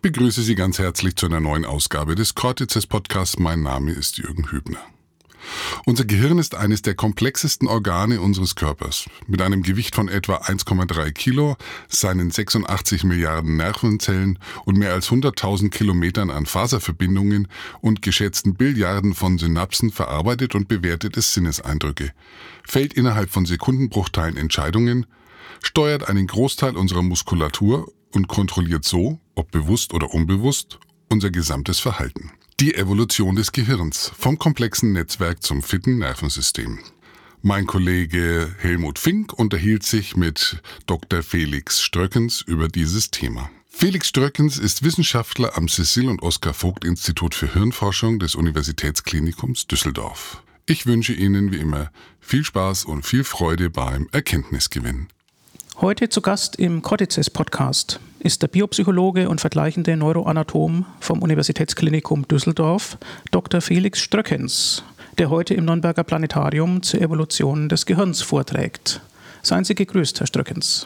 Ich begrüße Sie ganz herzlich zu einer neuen Ausgabe des Cortices Podcasts. Mein Name ist Jürgen Hübner. Unser Gehirn ist eines der komplexesten Organe unseres Körpers. Mit einem Gewicht von etwa 1,3 Kilo, seinen 86 Milliarden Nervenzellen und mehr als 100.000 Kilometern an Faserverbindungen und geschätzten Billiarden von Synapsen verarbeitet und bewertet es Sinneseindrücke, fällt innerhalb von Sekundenbruchteilen Entscheidungen, steuert einen Großteil unserer Muskulatur und kontrolliert so, ob bewusst oder unbewusst, unser gesamtes Verhalten. Die Evolution des Gehirns vom komplexen Netzwerk zum fitten Nervensystem. Mein Kollege Helmut Fink unterhielt sich mit Dr. Felix Ströckens über dieses Thema. Felix Ströckens ist Wissenschaftler am Cecil und Oskar Vogt Institut für Hirnforschung des Universitätsklinikums Düsseldorf. Ich wünsche Ihnen wie immer viel Spaß und viel Freude beim Erkenntnisgewinn. Heute zu Gast im Cortices Podcast ist der Biopsychologe und vergleichende Neuroanatom vom Universitätsklinikum Düsseldorf, Dr. Felix Ströckens, der heute im Nürnberger Planetarium zur Evolution des Gehirns vorträgt. Seien Sie gegrüßt, Herr Ströckens.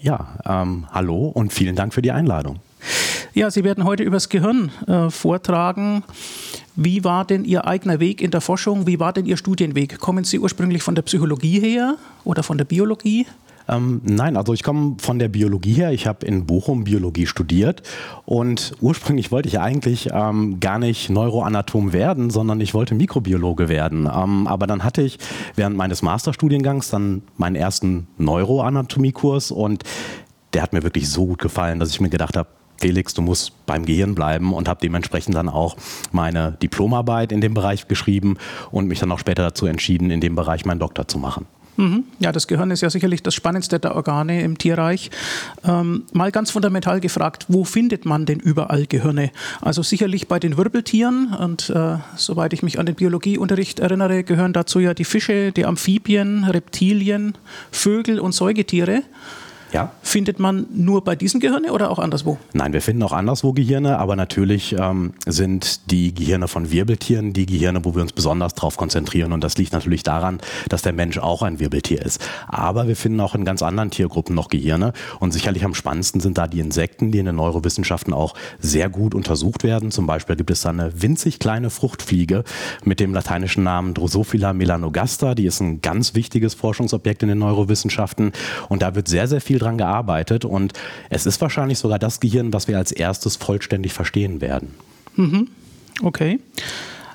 Ja, ähm, hallo und vielen Dank für die Einladung. Ja, Sie werden heute über das Gehirn äh, vortragen. Wie war denn Ihr eigener Weg in der Forschung? Wie war denn Ihr Studienweg? Kommen Sie ursprünglich von der Psychologie her oder von der Biologie? Ähm, nein, also ich komme von der Biologie her. Ich habe in Bochum Biologie studiert und ursprünglich wollte ich eigentlich ähm, gar nicht Neuroanatom werden, sondern ich wollte Mikrobiologe werden. Ähm, aber dann hatte ich während meines Masterstudiengangs dann meinen ersten Neuroanatomiekurs und der hat mir wirklich so gut gefallen, dass ich mir gedacht habe, Felix, du musst beim Gehirn bleiben und habe dementsprechend dann auch meine Diplomarbeit in dem Bereich geschrieben und mich dann auch später dazu entschieden, in dem Bereich meinen Doktor zu machen. Mhm. Ja, das Gehirn ist ja sicherlich das spannendste der Organe im Tierreich. Ähm, mal ganz fundamental gefragt, wo findet man denn überall Gehirne? Also sicherlich bei den Wirbeltieren und äh, soweit ich mich an den Biologieunterricht erinnere, gehören dazu ja die Fische, die Amphibien, Reptilien, Vögel und Säugetiere. Ja. Findet man nur bei diesen Gehirne oder auch anderswo? Nein, wir finden auch anderswo Gehirne, aber natürlich ähm, sind die Gehirne von Wirbeltieren die Gehirne, wo wir uns besonders darauf konzentrieren. Und das liegt natürlich daran, dass der Mensch auch ein Wirbeltier ist. Aber wir finden auch in ganz anderen Tiergruppen noch Gehirne. Und sicherlich am spannendsten sind da die Insekten, die in den Neurowissenschaften auch sehr gut untersucht werden. Zum Beispiel gibt es da eine winzig kleine Fruchtfliege mit dem lateinischen Namen Drosophila melanogaster. Die ist ein ganz wichtiges Forschungsobjekt in den Neurowissenschaften. Und da wird sehr, sehr viel dran gearbeitet und es ist wahrscheinlich sogar das Gehirn, was wir als erstes vollständig verstehen werden. Mhm. Okay.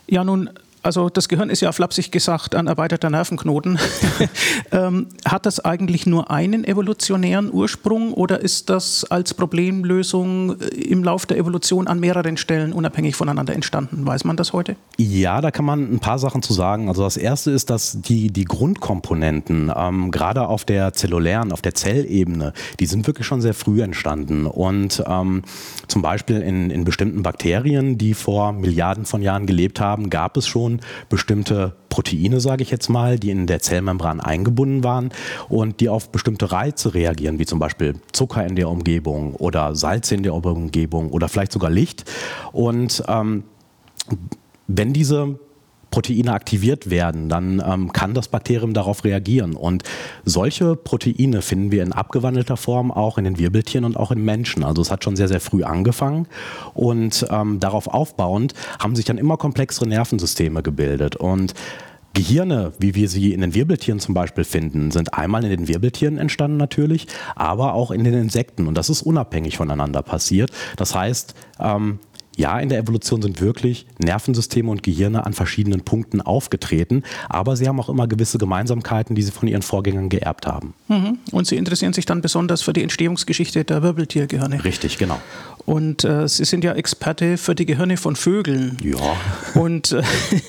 Ja, nun also das Gehirn ist ja flapsig gesagt ein erweiterter Nervenknoten. ähm, hat das eigentlich nur einen evolutionären Ursprung oder ist das als Problemlösung äh, im Laufe der Evolution an mehreren Stellen unabhängig voneinander entstanden? Weiß man das heute? Ja, da kann man ein paar Sachen zu sagen. Also das erste ist, dass die, die Grundkomponenten, ähm, gerade auf der zellulären, auf der Zellebene, die sind wirklich schon sehr früh entstanden. Und ähm, zum Beispiel in, in bestimmten Bakterien, die vor Milliarden von Jahren gelebt haben, gab es schon bestimmte Proteine, sage ich jetzt mal, die in der Zellmembran eingebunden waren und die auf bestimmte Reize reagieren, wie zum Beispiel Zucker in der Umgebung oder Salz in der Umgebung oder vielleicht sogar Licht. Und ähm, wenn diese Proteine aktiviert werden, dann ähm, kann das Bakterium darauf reagieren. Und solche Proteine finden wir in abgewandelter Form auch in den Wirbeltieren und auch in Menschen. Also es hat schon sehr, sehr früh angefangen. Und ähm, darauf aufbauend haben sich dann immer komplexere Nervensysteme gebildet. Und Gehirne, wie wir sie in den Wirbeltieren zum Beispiel finden, sind einmal in den Wirbeltieren entstanden natürlich, aber auch in den Insekten. Und das ist unabhängig voneinander passiert. Das heißt, ähm, ja, in der Evolution sind wirklich Nervensysteme und Gehirne an verschiedenen Punkten aufgetreten, aber sie haben auch immer gewisse Gemeinsamkeiten, die sie von ihren Vorgängern geerbt haben. Mhm. Und sie interessieren sich dann besonders für die Entstehungsgeschichte der Wirbeltiergehirne. Richtig, genau. Und äh, Sie sind ja Experte für die Gehirne von Vögeln. Ja. Und äh,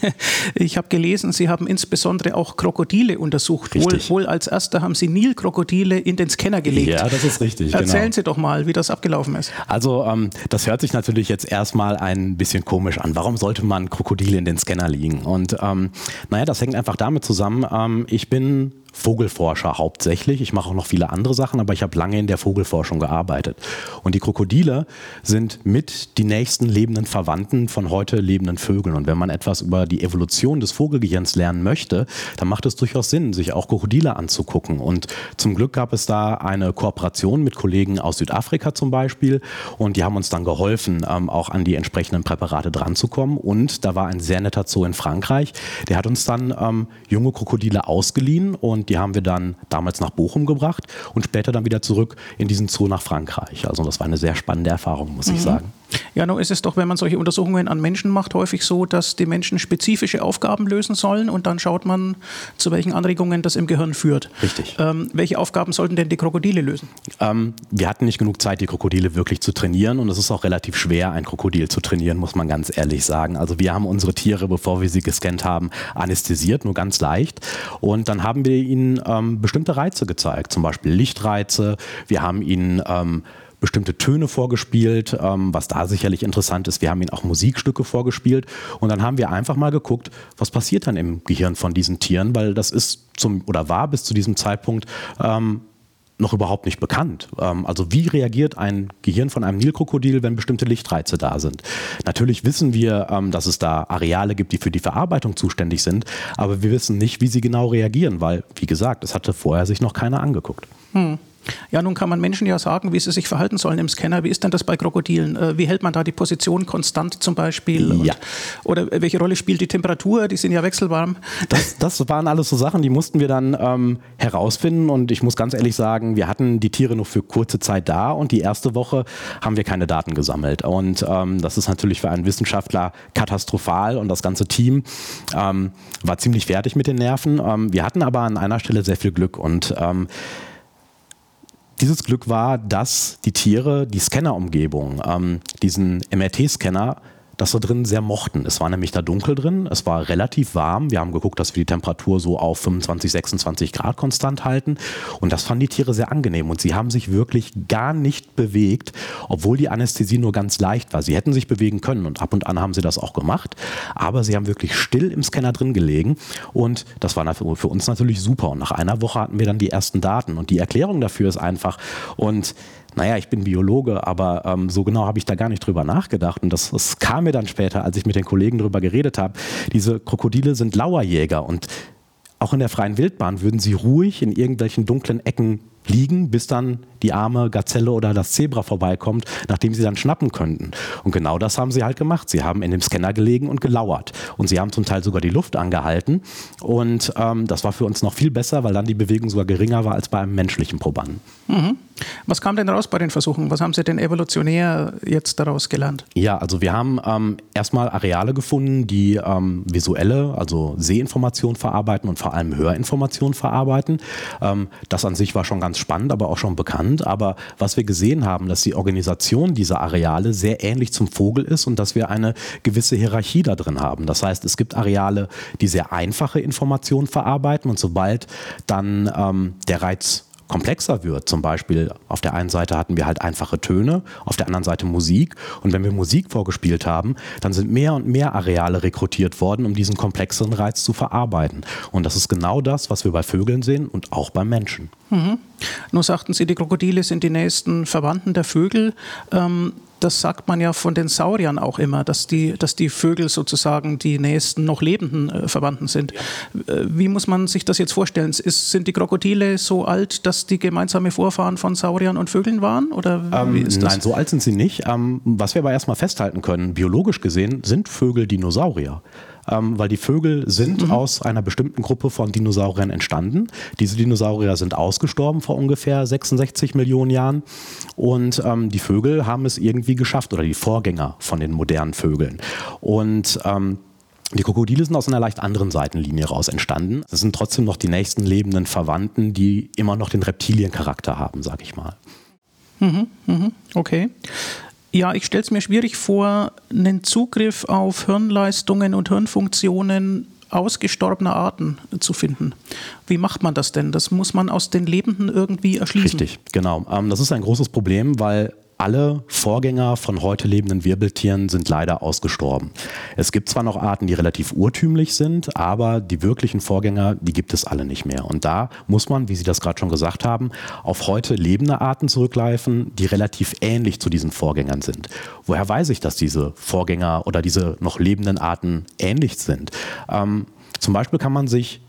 ich habe gelesen, Sie haben insbesondere auch Krokodile untersucht. Wohl, wohl, als erster haben Sie Nilkrokodile in den Scanner gelegt. Ja, das ist richtig. Erzählen genau. Sie doch mal, wie das abgelaufen ist. Also, ähm, das hört sich natürlich jetzt erstmal ein bisschen komisch an. Warum sollte man Krokodile in den Scanner liegen? Und ähm, naja, das hängt einfach damit zusammen. Ähm, ich bin Vogelforscher hauptsächlich. Ich mache auch noch viele andere Sachen, aber ich habe lange in der Vogelforschung gearbeitet. Und die Krokodile sind mit die nächsten lebenden Verwandten von heute lebenden Vögeln. Und wenn man etwas über die Evolution des Vogelgehirns lernen möchte, dann macht es durchaus Sinn, sich auch Krokodile anzugucken. Und zum Glück gab es da eine Kooperation mit Kollegen aus Südafrika zum Beispiel. Und die haben uns dann geholfen, ähm, auch an die entsprechenden Präparate dranzukommen. Und da war ein sehr netter Zoo in Frankreich, der hat uns dann ähm, junge Krokodile ausgeliehen und die haben wir dann damals nach Bochum gebracht und später dann wieder zurück in diesen Zoo nach Frankreich. Also das war eine sehr spannende Erfahrung, muss mhm. ich sagen. Ja, nun ist es doch, wenn man solche Untersuchungen an Menschen macht, häufig so, dass die Menschen spezifische Aufgaben lösen sollen und dann schaut man, zu welchen Anregungen das im Gehirn führt. Richtig. Ähm, welche Aufgaben sollten denn die Krokodile lösen? Ähm, wir hatten nicht genug Zeit, die Krokodile wirklich zu trainieren und es ist auch relativ schwer, ein Krokodil zu trainieren, muss man ganz ehrlich sagen. Also wir haben unsere Tiere, bevor wir sie gescannt haben, anästhesiert, nur ganz leicht. Und dann haben wir ihnen ähm, bestimmte Reize gezeigt, zum Beispiel Lichtreize. Wir haben ihnen ähm, bestimmte Töne vorgespielt, ähm, was da sicherlich interessant ist. Wir haben ihnen auch Musikstücke vorgespielt und dann haben wir einfach mal geguckt, was passiert dann im Gehirn von diesen Tieren, weil das ist zum oder war bis zu diesem Zeitpunkt ähm, noch überhaupt nicht bekannt. Ähm, also wie reagiert ein Gehirn von einem Nilkrokodil, wenn bestimmte Lichtreize da sind? Natürlich wissen wir, ähm, dass es da Areale gibt, die für die Verarbeitung zuständig sind, aber wir wissen nicht, wie sie genau reagieren, weil, wie gesagt, es hatte vorher sich noch keiner angeguckt. Hm. Ja, nun kann man Menschen ja sagen, wie sie sich verhalten sollen im Scanner. Wie ist denn das bei Krokodilen? Äh, wie hält man da die Position konstant zum Beispiel? Ja. oder welche Rolle spielt die Temperatur? Die sind ja wechselwarm. Das, das waren alles so Sachen, die mussten wir dann ähm, herausfinden. Und ich muss ganz ehrlich sagen, wir hatten die Tiere nur für kurze Zeit da und die erste Woche haben wir keine Daten gesammelt. Und ähm, das ist natürlich für einen Wissenschaftler katastrophal und das ganze Team ähm, war ziemlich fertig mit den Nerven. Ähm, wir hatten aber an einer Stelle sehr viel Glück und ähm, dieses Glück war, dass die Tiere die Scannerumgebung, ähm, diesen MRT-Scanner das da drin sehr mochten. Es war nämlich da dunkel drin, es war relativ warm. Wir haben geguckt, dass wir die Temperatur so auf 25, 26 Grad konstant halten. Und das fanden die Tiere sehr angenehm. Und sie haben sich wirklich gar nicht bewegt, obwohl die Anästhesie nur ganz leicht war. Sie hätten sich bewegen können und ab und an haben sie das auch gemacht. Aber sie haben wirklich still im Scanner drin gelegen. Und das war für uns natürlich super. Und nach einer Woche hatten wir dann die ersten Daten. Und die Erklärung dafür ist einfach. Und naja, ich bin Biologe, aber ähm, so genau habe ich da gar nicht drüber nachgedacht. Und das, das kam mir dann später, als ich mit den Kollegen drüber geredet habe. Diese Krokodile sind Lauerjäger und auch in der freien Wildbahn würden sie ruhig in irgendwelchen dunklen Ecken liegen, bis dann die arme Gazelle oder das Zebra vorbeikommt, nachdem sie dann schnappen könnten. Und genau das haben sie halt gemacht. Sie haben in dem Scanner gelegen und gelauert. Und sie haben zum Teil sogar die Luft angehalten. Und ähm, das war für uns noch viel besser, weil dann die Bewegung sogar geringer war als bei einem menschlichen Probanden. Mhm. Was kam denn raus bei den Versuchen? Was haben Sie denn evolutionär jetzt daraus gelernt? Ja, also wir haben ähm, erstmal Areale gefunden, die ähm, visuelle, also Sehinformation verarbeiten und vor allem Hörinformation verarbeiten. Ähm, das an sich war schon ganz spannend, aber auch schon bekannt. Aber was wir gesehen haben, dass die Organisation dieser Areale sehr ähnlich zum Vogel ist und dass wir eine gewisse Hierarchie da drin haben. Das heißt, es gibt Areale, die sehr einfache Informationen verarbeiten und sobald dann ähm, der Reiz komplexer wird. Zum Beispiel auf der einen Seite hatten wir halt einfache Töne, auf der anderen Seite Musik. Und wenn wir Musik vorgespielt haben, dann sind mehr und mehr Areale rekrutiert worden, um diesen komplexeren Reiz zu verarbeiten. Und das ist genau das, was wir bei Vögeln sehen und auch beim Menschen. Mhm. Nur sagten Sie, die Krokodile sind die nächsten Verwandten der Vögel. Ähm, das sagt man ja von den Sauriern auch immer, dass die, dass die Vögel sozusagen die nächsten noch lebenden äh, Verwandten sind. Äh, wie muss man sich das jetzt vorstellen? Ist, sind die Krokodile so alt, dass die gemeinsame Vorfahren von Sauriern und Vögeln waren? Oder ähm, nein, so alt sind sie nicht. Ähm, was wir aber erstmal festhalten können, biologisch gesehen sind Vögel Dinosaurier ähm, weil die Vögel sind mhm. aus einer bestimmten Gruppe von Dinosauriern entstanden. Diese Dinosaurier sind ausgestorben vor ungefähr 66 Millionen Jahren und ähm, die Vögel haben es irgendwie geschafft oder die Vorgänger von den modernen Vögeln. Und ähm, die Krokodile sind aus einer leicht anderen Seitenlinie raus entstanden. Das sind trotzdem noch die nächsten lebenden Verwandten, die immer noch den Reptiliencharakter haben, sag ich mal. Mhm, mhm, okay. Ja, ich stelle es mir schwierig vor, einen Zugriff auf Hirnleistungen und Hirnfunktionen ausgestorbener Arten zu finden. Wie macht man das denn? Das muss man aus den Lebenden irgendwie erschließen. Richtig, genau. Ähm, das ist ein großes Problem, weil alle Vorgänger von heute lebenden Wirbeltieren sind leider ausgestorben. Es gibt zwar noch Arten, die relativ urtümlich sind, aber die wirklichen Vorgänger, die gibt es alle nicht mehr. Und da muss man, wie Sie das gerade schon gesagt haben, auf heute lebende Arten zurückgreifen, die relativ ähnlich zu diesen Vorgängern sind. Woher weiß ich, dass diese Vorgänger oder diese noch lebenden Arten ähnlich sind? Ähm, zum Beispiel kann man sich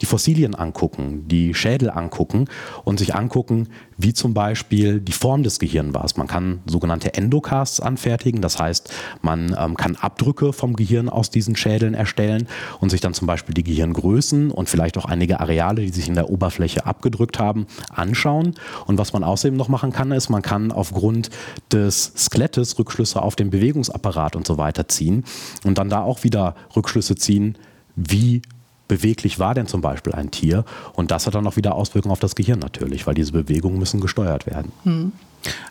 die Fossilien angucken, die Schädel angucken und sich angucken, wie zum Beispiel die Form des Gehirns war. Man kann sogenannte Endocasts anfertigen, das heißt, man ähm, kann Abdrücke vom Gehirn aus diesen Schädeln erstellen und sich dann zum Beispiel die Gehirngrößen und vielleicht auch einige Areale, die sich in der Oberfläche abgedrückt haben, anschauen. Und was man außerdem noch machen kann, ist, man kann aufgrund des Skelettes Rückschlüsse auf den Bewegungsapparat und so weiter ziehen und dann da auch wieder Rückschlüsse ziehen, wie beweglich war denn zum Beispiel ein Tier? Und das hat dann auch wieder Auswirkungen auf das Gehirn natürlich, weil diese Bewegungen müssen gesteuert werden. Hm.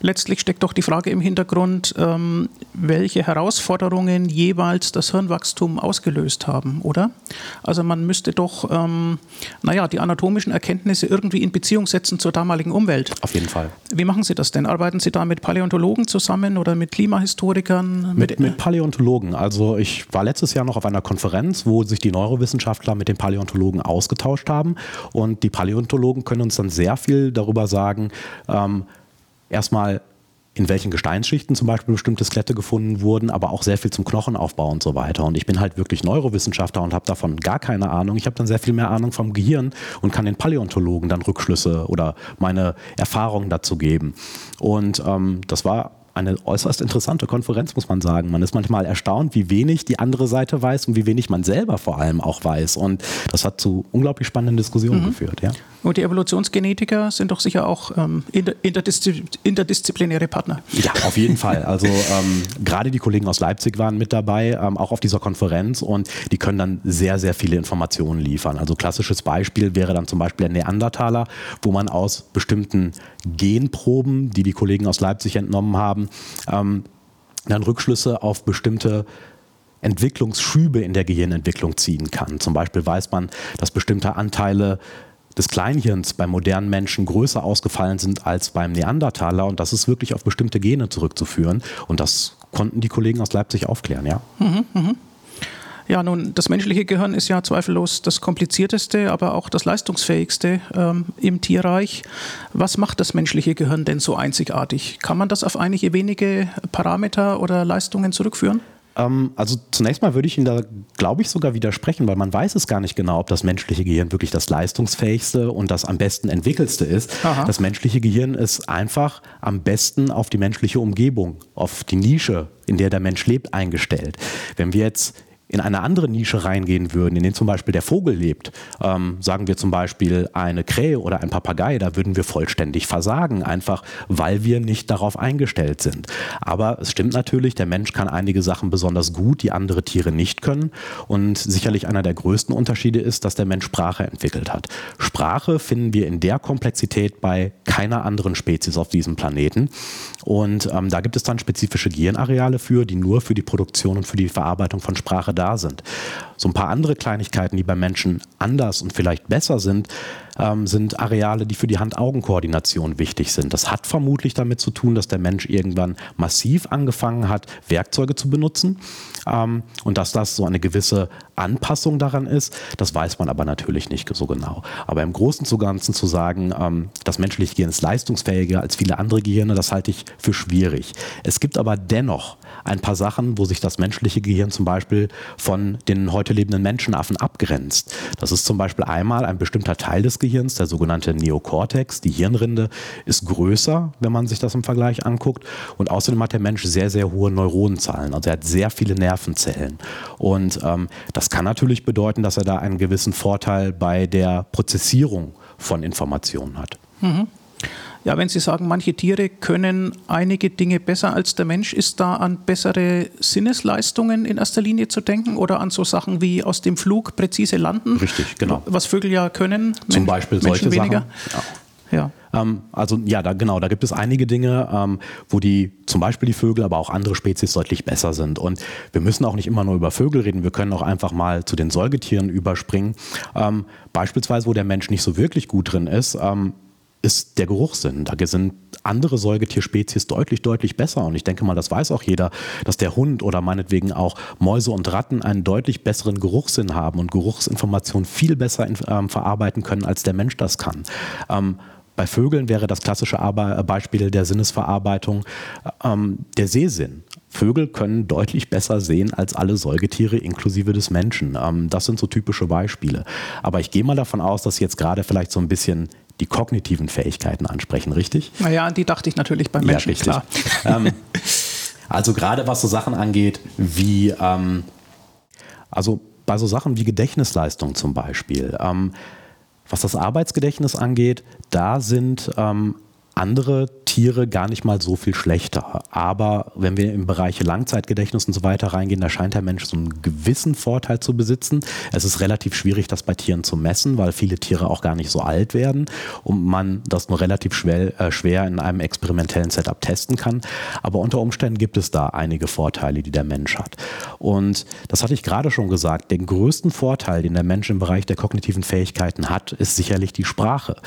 Letztlich steckt doch die Frage im Hintergrund, ähm, welche Herausforderungen jeweils das Hirnwachstum ausgelöst haben, oder? Also man müsste doch, ähm, naja, die anatomischen Erkenntnisse irgendwie in Beziehung setzen zur damaligen Umwelt. Auf jeden Fall. Wie machen Sie das denn? Arbeiten Sie da mit Paläontologen zusammen oder mit Klimahistorikern? Mit, mit Paläontologen. Also ich war letztes Jahr noch auf einer Konferenz, wo sich die Neurowissenschaftler mit den Paläontologen ausgetauscht haben. Und die Paläontologen können uns dann sehr viel darüber sagen, ähm, erstmal in welchen Gesteinsschichten zum Beispiel bestimmte Skelette gefunden wurden, aber auch sehr viel zum Knochenaufbau und so weiter. Und ich bin halt wirklich Neurowissenschaftler und habe davon gar keine Ahnung. Ich habe dann sehr viel mehr Ahnung vom Gehirn und kann den Paläontologen dann Rückschlüsse oder meine Erfahrungen dazu geben. Und ähm, das war eine äußerst interessante Konferenz, muss man sagen. Man ist manchmal erstaunt, wie wenig die andere Seite weiß und wie wenig man selber vor allem auch weiß. Und das hat zu unglaublich spannenden Diskussionen mhm. geführt. Ja. Und die Evolutionsgenetiker sind doch sicher auch ähm, interdiszi interdisziplinäre Partner. Ja, auf jeden Fall. Also ähm, gerade die Kollegen aus Leipzig waren mit dabei, ähm, auch auf dieser Konferenz und die können dann sehr, sehr viele Informationen liefern. Also klassisches Beispiel wäre dann zum Beispiel der Neandertaler, wo man aus bestimmten Genproben, die die Kollegen aus Leipzig entnommen haben, ähm, dann Rückschlüsse auf bestimmte Entwicklungsschübe in der Gehirnentwicklung ziehen kann. Zum Beispiel weiß man, dass bestimmte Anteile des Kleinhirns beim modernen Menschen größer ausgefallen sind als beim Neandertaler und das ist wirklich auf bestimmte Gene zurückzuführen und das konnten die Kollegen aus Leipzig aufklären, ja. Mhm, mh. Ja, nun, das menschliche Gehirn ist ja zweifellos das komplizierteste, aber auch das leistungsfähigste ähm, im Tierreich. Was macht das menschliche Gehirn denn so einzigartig? Kann man das auf einige wenige Parameter oder Leistungen zurückführen? Ähm, also zunächst mal würde ich Ihnen da, glaube ich, sogar widersprechen, weil man weiß es gar nicht genau, ob das menschliche Gehirn wirklich das leistungsfähigste und das am besten entwickelste ist. Aha. Das menschliche Gehirn ist einfach am besten auf die menschliche Umgebung, auf die Nische, in der der Mensch lebt, eingestellt. Wenn wir jetzt in eine andere Nische reingehen würden, in denen zum Beispiel der Vogel lebt, ähm, sagen wir zum Beispiel eine Krähe oder ein Papagei, da würden wir vollständig versagen, einfach weil wir nicht darauf eingestellt sind. Aber es stimmt natürlich, der Mensch kann einige Sachen besonders gut, die andere Tiere nicht können. Und sicherlich einer der größten Unterschiede ist, dass der Mensch Sprache entwickelt hat. Sprache finden wir in der Komplexität bei keiner anderen Spezies auf diesem Planeten. Und ähm, da gibt es dann spezifische Gehirnareale für, die nur für die Produktion und für die Verarbeitung von Sprache da sind. So ein paar andere Kleinigkeiten, die beim Menschen anders und vielleicht besser sind, ähm, sind Areale, die für die Hand-Augen-Koordination wichtig sind. Das hat vermutlich damit zu tun, dass der Mensch irgendwann massiv angefangen hat, Werkzeuge zu benutzen ähm, und dass das so eine gewisse Anpassung daran ist. Das weiß man aber natürlich nicht so genau. Aber im Großen und Ganzen zu sagen, ähm, das menschliche Gehirn ist leistungsfähiger als viele andere Gehirne, das halte ich für schwierig. Es gibt aber dennoch ein paar Sachen, wo sich das menschliche Gehirn zum Beispiel von den heute lebenden Menschenaffen abgrenzt. Das ist zum Beispiel einmal ein bestimmter Teil des Gehirns, der sogenannte Neokortex, die Hirnrinde, ist größer, wenn man sich das im Vergleich anguckt. Und außerdem hat der Mensch sehr, sehr hohe Neuronenzahlen. Also er hat sehr viele Nervenzellen. Und ähm, das kann natürlich bedeuten, dass er da einen gewissen Vorteil bei der Prozessierung von Informationen hat. Mhm. Ja, wenn Sie sagen, manche Tiere können einige Dinge besser als der Mensch, ist da an bessere Sinnesleistungen in erster Linie zu denken oder an so Sachen wie aus dem Flug präzise landen? Richtig, genau. Was Vögel ja können. Zum Beispiel Menschen solche weniger. Sachen. Ja. Ja. Ähm, also ja, da, genau, da gibt es einige Dinge, ähm, wo die zum Beispiel die Vögel, aber auch andere Spezies deutlich besser sind. Und wir müssen auch nicht immer nur über Vögel reden, wir können auch einfach mal zu den Säugetieren überspringen. Ähm, beispielsweise, wo der Mensch nicht so wirklich gut drin ist, ähm, ist der Geruchssinn. Da sind andere Säugetierspezies deutlich, deutlich besser. Und ich denke mal, das weiß auch jeder, dass der Hund oder meinetwegen auch Mäuse und Ratten einen deutlich besseren Geruchssinn haben und Geruchsinformationen viel besser ähm, verarbeiten können, als der Mensch das kann. Ähm, bei Vögeln wäre das klassische Arbe Beispiel der Sinnesverarbeitung ähm, der Sehsinn. Vögel können deutlich besser sehen als alle Säugetiere inklusive des Menschen. Ähm, das sind so typische Beispiele. Aber ich gehe mal davon aus, dass jetzt gerade vielleicht so ein bisschen die kognitiven Fähigkeiten ansprechen, richtig? Naja, die dachte ich natürlich beim Menschen, ja, richtig. klar. ähm, also gerade was so Sachen angeht wie, ähm, also bei so Sachen wie Gedächtnisleistung zum Beispiel. Ähm, was das Arbeitsgedächtnis angeht, da sind ähm, andere Tiere gar nicht mal so viel schlechter. Aber wenn wir im Bereich Langzeitgedächtnis und so weiter reingehen, da scheint der Mensch so einen gewissen Vorteil zu besitzen. Es ist relativ schwierig, das bei Tieren zu messen, weil viele Tiere auch gar nicht so alt werden und man das nur relativ schwer, äh, schwer in einem experimentellen Setup testen kann. Aber unter Umständen gibt es da einige Vorteile, die der Mensch hat. Und das hatte ich gerade schon gesagt, den größten Vorteil, den der Mensch im Bereich der kognitiven Fähigkeiten hat, ist sicherlich die Sprache.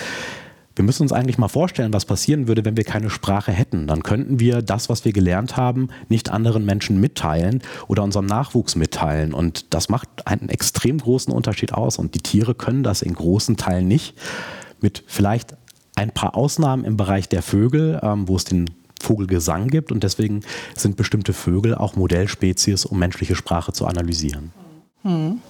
Wir müssen uns eigentlich mal vorstellen, was passieren würde, wenn wir keine Sprache hätten. Dann könnten wir das, was wir gelernt haben, nicht anderen Menschen mitteilen oder unserem Nachwuchs mitteilen. Und das macht einen extrem großen Unterschied aus. Und die Tiere können das in großen Teilen nicht. Mit vielleicht ein paar Ausnahmen im Bereich der Vögel, ähm, wo es den Vogelgesang gibt. Und deswegen sind bestimmte Vögel auch Modellspezies, um menschliche Sprache zu analysieren. Hm.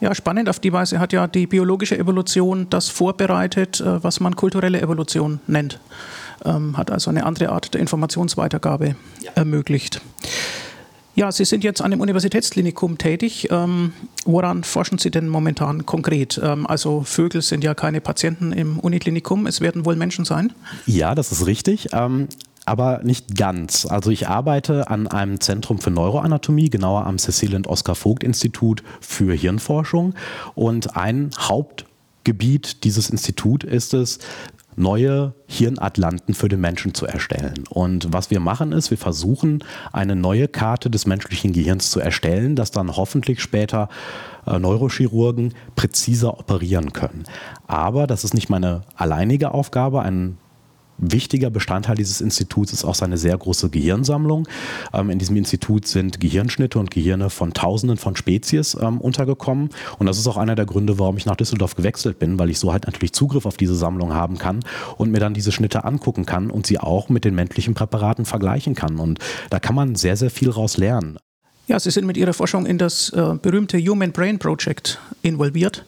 Ja, spannend. Auf die Weise hat ja die biologische Evolution das vorbereitet, äh, was man kulturelle Evolution nennt. Ähm, hat also eine andere Art der Informationsweitergabe ja. ermöglicht. Ja, Sie sind jetzt an dem Universitätsklinikum tätig. Ähm, woran forschen Sie denn momentan konkret? Ähm, also Vögel sind ja keine Patienten im Uniklinikum, es werden wohl Menschen sein? Ja, das ist richtig. Aber nicht ganz. Also ich arbeite an einem Zentrum für Neuroanatomie, genauer am Cecil und Oskar Vogt Institut für Hirnforschung. Und ein Hauptgebiet dieses Instituts ist es, neue Hirnatlanten für den Menschen zu erstellen. Und was wir machen ist, wir versuchen eine neue Karte des menschlichen Gehirns zu erstellen, das dann hoffentlich später äh, Neurochirurgen präziser operieren können. Aber das ist nicht meine alleinige Aufgabe. Ein wichtiger Bestandteil dieses Instituts ist auch seine sehr große Gehirnsammlung. Ähm, in diesem Institut sind Gehirnschnitte und Gehirne von Tausenden von Spezies ähm, untergekommen. Und das ist auch einer der Gründe, warum ich nach Düsseldorf gewechselt bin, weil ich so halt natürlich Zugriff auf diese Sammlung haben kann und mir dann diese Schnitte angucken kann und sie auch mit den menschlichen Präparaten vergleichen kann. Und da kann man sehr, sehr viel raus lernen. Ja, Sie sind mit Ihrer Forschung in das äh, berühmte Human Brain Project involviert.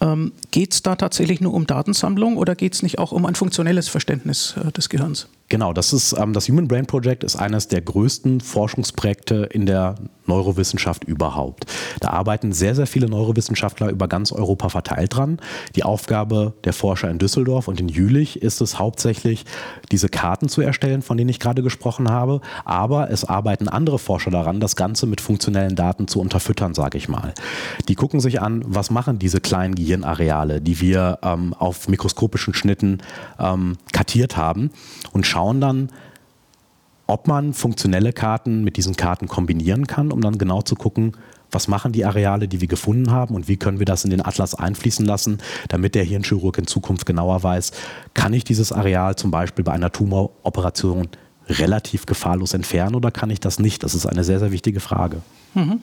Ähm, geht es da tatsächlich nur um Datensammlung oder geht es nicht auch um ein funktionelles Verständnis äh, des Gehirns? Genau, das ist ähm, das Human Brain Project ist eines der größten Forschungsprojekte in der Neurowissenschaft überhaupt. Da arbeiten sehr, sehr viele Neurowissenschaftler über ganz Europa verteilt dran. Die Aufgabe der Forscher in Düsseldorf und in Jülich ist es hauptsächlich, diese Karten zu erstellen, von denen ich gerade gesprochen habe. Aber es arbeiten andere Forscher daran, das Ganze mit funktionellen Daten zu unterfüttern, sage ich mal. Die gucken sich an, was machen diese kleinen Gehirnareale, die wir ähm, auf mikroskopischen Schnitten ähm, kartiert haben und schauen, schauen dann, ob man funktionelle Karten mit diesen Karten kombinieren kann, um dann genau zu gucken, was machen die Areale, die wir gefunden haben und wie können wir das in den Atlas einfließen lassen, damit der Hirnchirurg in Zukunft genauer weiß, kann ich dieses Areal zum Beispiel bei einer Tumoroperation relativ gefahrlos entfernen oder kann ich das nicht? Das ist eine sehr, sehr wichtige Frage. Mhm.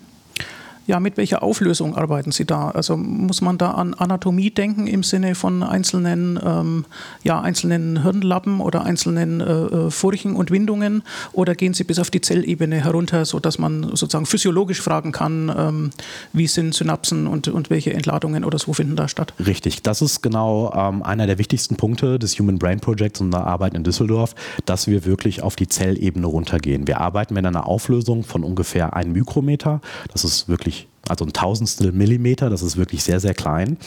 Ja, mit welcher Auflösung arbeiten Sie da? Also muss man da an Anatomie denken im Sinne von einzelnen, ähm, ja, einzelnen Hirnlappen oder einzelnen äh, äh, Furchen und Windungen? Oder gehen Sie bis auf die Zellebene herunter, sodass man sozusagen physiologisch fragen kann, ähm, wie sind Synapsen und, und welche Entladungen oder so finden da statt? Richtig, das ist genau ähm, einer der wichtigsten Punkte des Human Brain Projects und der Arbeit in Düsseldorf, dass wir wirklich auf die Zellebene runtergehen. Wir arbeiten mit einer Auflösung von ungefähr einem Mikrometer. Das ist wirklich nicht. Also ein Tausendstel Millimeter, das ist wirklich sehr, sehr klein.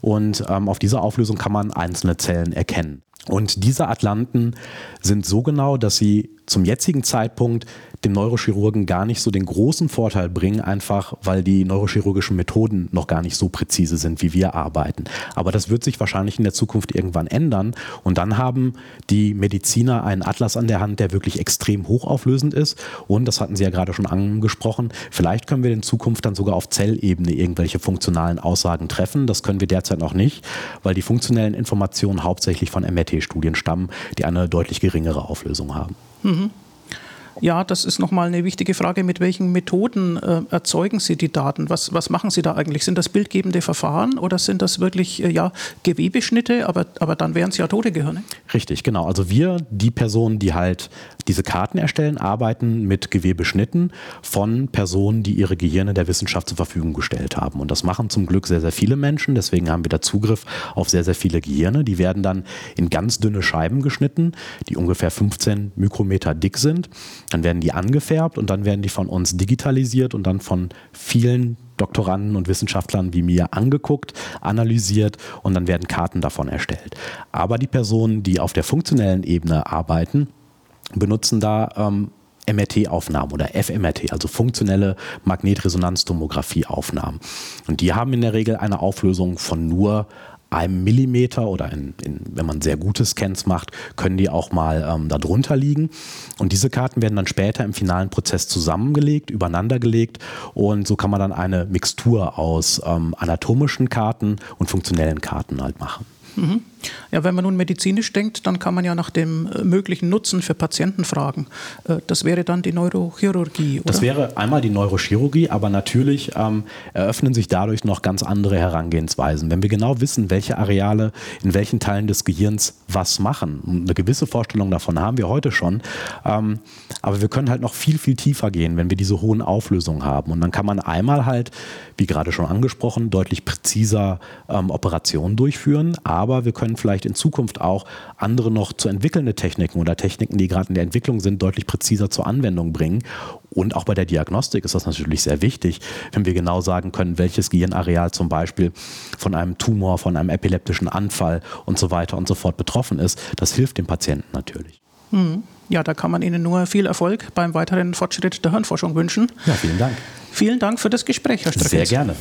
Und ähm, auf dieser Auflösung kann man einzelne Zellen erkennen. Und diese Atlanten sind so genau, dass sie zum jetzigen Zeitpunkt dem Neurochirurgen gar nicht so den großen Vorteil bringen, einfach weil die neurochirurgischen Methoden noch gar nicht so präzise sind, wie wir arbeiten. Aber das wird sich wahrscheinlich in der Zukunft irgendwann ändern und dann haben die Mediziner einen Atlas an der Hand, der wirklich extrem hochauflösend ist und das hatten Sie ja gerade schon angesprochen, vielleicht können wir in Zukunft dann sogar auf Zellebene irgendwelche funktionalen Aussagen treffen. Das können wir derzeit noch nicht, weil die funktionellen Informationen hauptsächlich von MRT-Studien stammen, die eine deutlich geringere Auflösung haben. Mhm. Ja, das ist nochmal eine wichtige Frage. Mit welchen Methoden äh, erzeugen Sie die Daten? Was, was machen Sie da eigentlich? Sind das bildgebende Verfahren oder sind das wirklich äh, ja, Gewebeschnitte? Aber, aber dann wären es ja tote Gehirne. Richtig, genau. Also wir, die Personen, die halt diese Karten erstellen, arbeiten mit Gewebeschnitten von Personen, die ihre Gehirne der Wissenschaft zur Verfügung gestellt haben. Und das machen zum Glück sehr, sehr viele Menschen. Deswegen haben wir da Zugriff auf sehr, sehr viele Gehirne. Die werden dann in ganz dünne Scheiben geschnitten, die ungefähr 15 Mikrometer dick sind. Dann werden die angefärbt und dann werden die von uns digitalisiert und dann von vielen Doktoranden und Wissenschaftlern wie mir angeguckt, analysiert und dann werden Karten davon erstellt. Aber die Personen, die auf der funktionellen Ebene arbeiten, benutzen da ähm, MRT-Aufnahmen oder fMRT, also funktionelle Magnetresonanztomographie-Aufnahmen. Und die haben in der Regel eine Auflösung von nur einem Millimeter oder in, in, wenn man sehr gute Scans macht, können die auch mal ähm, darunter liegen. Und diese Karten werden dann später im finalen Prozess zusammengelegt, übereinandergelegt und so kann man dann eine Mixtur aus ähm, anatomischen Karten und funktionellen Karten halt machen. Mhm. Ja, wenn man nun medizinisch denkt, dann kann man ja nach dem äh, möglichen Nutzen für Patienten fragen. Äh, das wäre dann die Neurochirurgie, oder? Das wäre einmal die Neurochirurgie, aber natürlich ähm, eröffnen sich dadurch noch ganz andere Herangehensweisen. Wenn wir genau wissen, welche Areale in welchen Teilen des Gehirns was machen, eine gewisse Vorstellung davon haben wir heute schon, ähm, aber wir können halt noch viel, viel tiefer gehen, wenn wir diese hohen Auflösungen haben. Und dann kann man einmal halt, wie gerade schon angesprochen, deutlich präziser ähm, Operationen durchführen, aber wir können können vielleicht in Zukunft auch andere noch zu entwickelnde Techniken oder Techniken, die gerade in der Entwicklung sind, deutlich präziser zur Anwendung bringen. Und auch bei der Diagnostik ist das natürlich sehr wichtig, wenn wir genau sagen können, welches Gehirnareal zum Beispiel von einem Tumor, von einem epileptischen Anfall und so weiter und so fort betroffen ist. Das hilft dem Patienten natürlich. Hm. Ja, da kann man Ihnen nur viel Erfolg beim weiteren Fortschritt der Hirnforschung wünschen. Ja, vielen Dank. Vielen Dank für das Gespräch, Herr Streckens. Sehr gerne.